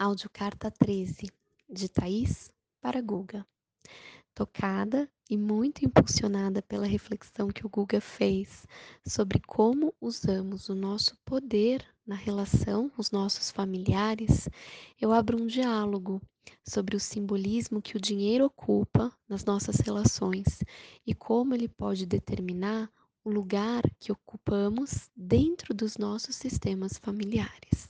Áudio Carta 13, de Thaís para Guga. Tocada e muito impulsionada pela reflexão que o Guga fez sobre como usamos o nosso poder na relação com os nossos familiares, eu abro um diálogo sobre o simbolismo que o dinheiro ocupa nas nossas relações e como ele pode determinar o lugar que ocupamos dentro dos nossos sistemas familiares.